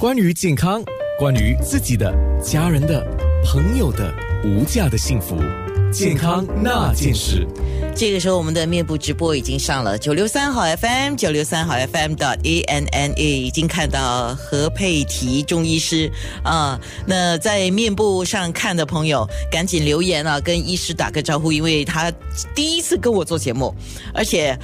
关于健康，关于自己的、家人的、朋友的无价的幸福，健康那件事。这个时候，我们的面部直播已经上了九六三好 FM，九六三好 FM 的 A N N A 已经看到何佩缇中医师啊。那在面部上看的朋友，赶紧留言啊，跟医师打个招呼，因为他第一次跟我做节目，而且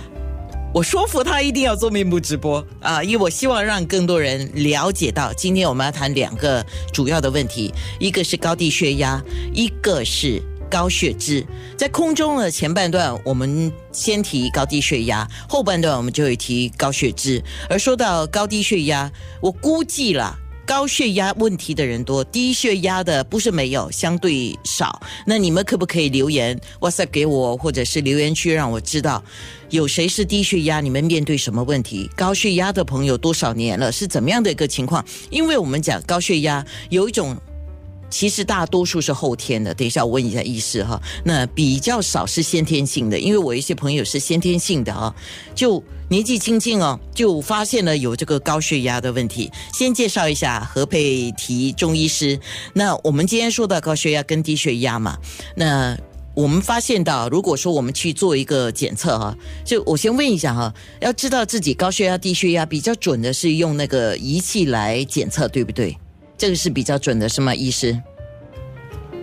我说服他一定要做面部直播啊，因为我希望让更多人了解到，今天我们要谈两个主要的问题，一个是高低血压，一个是。高血脂，在空中的前半段，我们先提高低血压；后半段我们就会提高血脂。而说到高低血压，我估计了，高血压问题的人多，低血压的不是没有，相对少。那你们可不可以留言，WhatsApp 给我，或者是留言区让我知道，有谁是低血压？你们面对什么问题？高血压的朋友多少年了？是怎么样的一个情况？因为我们讲高血压有一种。其实大多数是后天的，等一下我问一下医师哈。那比较少是先天性的，因为我一些朋友是先天性的啊，就年纪轻轻哦，就发现了有这个高血压的问题。先介绍一下何佩缇中医师。那我们今天说到高血压跟低血压嘛，那我们发现到，如果说我们去做一个检测哈，就我先问一下哈，要知道自己高血压低血压比较准的是用那个仪器来检测，对不对？这个是比较准的，是吗，医师？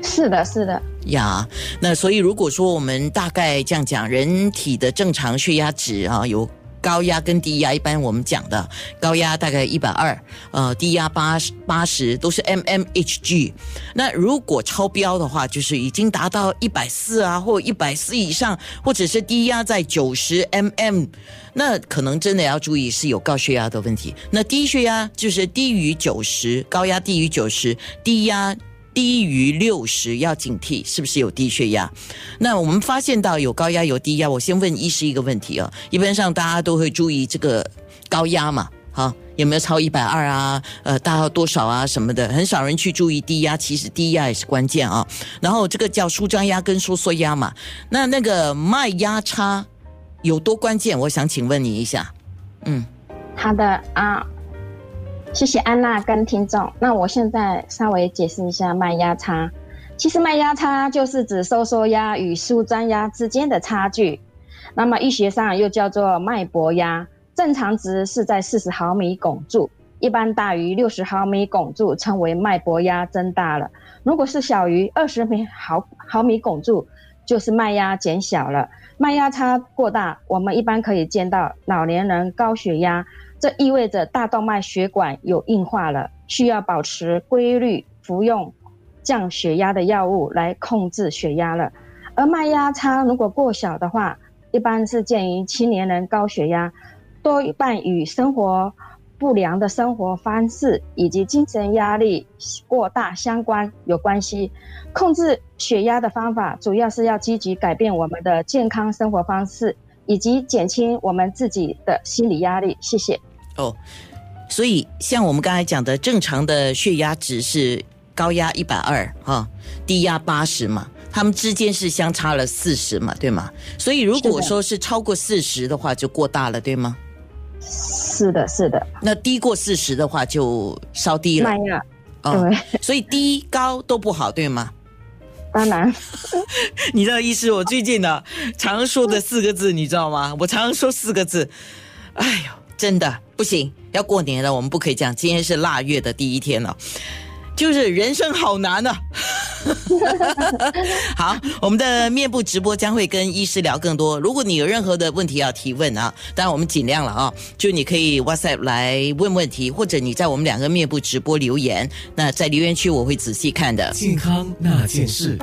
是的，是的。呀，那所以如果说我们大概这样讲，人体的正常血压值啊，有高压跟低压。一般我们讲的高压大概一百二，呃，低压八十八十，都是 mmHg。那如果超标的话，就是已经达到一百四啊，或一百四以上，或者是低压在九十 mm，那可能真的要注意是有高血压的问题。那低血压就是低于九十，高压低于九十，低压。低于六十要警惕，是不是有低血压？那我们发现到有高压有低压，我先问医师一个问题啊。一般上大家都会注意这个高压嘛，好有没有超一百二啊？呃，大到多少啊什么的，很少人去注意低压，其实低压也是关键啊。然后这个叫舒张压跟收缩压嘛，那那个脉压差有多关键？我想请问你一下。嗯，好的啊。谢谢安娜跟听众。那我现在稍微解释一下脉压差。其实脉压差就是指收缩压与舒张压之间的差距。那么医学上又叫做脉搏压。正常值是在四十毫米汞柱，一般大于六十毫米汞柱称为脉搏压增大了。如果是小于二十毫毫米汞柱，就是脉压减小了。脉压差过大，我们一般可以见到老年人高血压。这意味着大动脉血管有硬化了，需要保持规律服用降血压的药物来控制血压了。而脉压差如果过小的话，一般是见于青年人高血压，多半与生活不良的生活方式以及精神压力过大相关有关系。控制血压的方法主要是要积极改变我们的健康生活方式，以及减轻我们自己的心理压力。谢谢。哦，所以像我们刚才讲的，正常的血压值是高压一百二哈，低压八十嘛，他们之间是相差了四十嘛，对吗？所以如果说是超过四十的话，就过大了，对吗？是的，是的。那低过四十的话，就稍低了。慢了，对。所以低高都不好，对吗？当然。你知道意思？我最近呢，常说的四个字，你知道吗？我常说四个字，哎呦。真的不行，要过年了，我们不可以讲。今天是腊月的第一天了，就是人生好难啊！好，我们的面部直播将会跟医师聊更多。如果你有任何的问题要提问啊，当然我们尽量了啊，就你可以 WhatsApp 来问问题，或者你在我们两个面部直播留言。那在留言区我会仔细看的。健康那件事。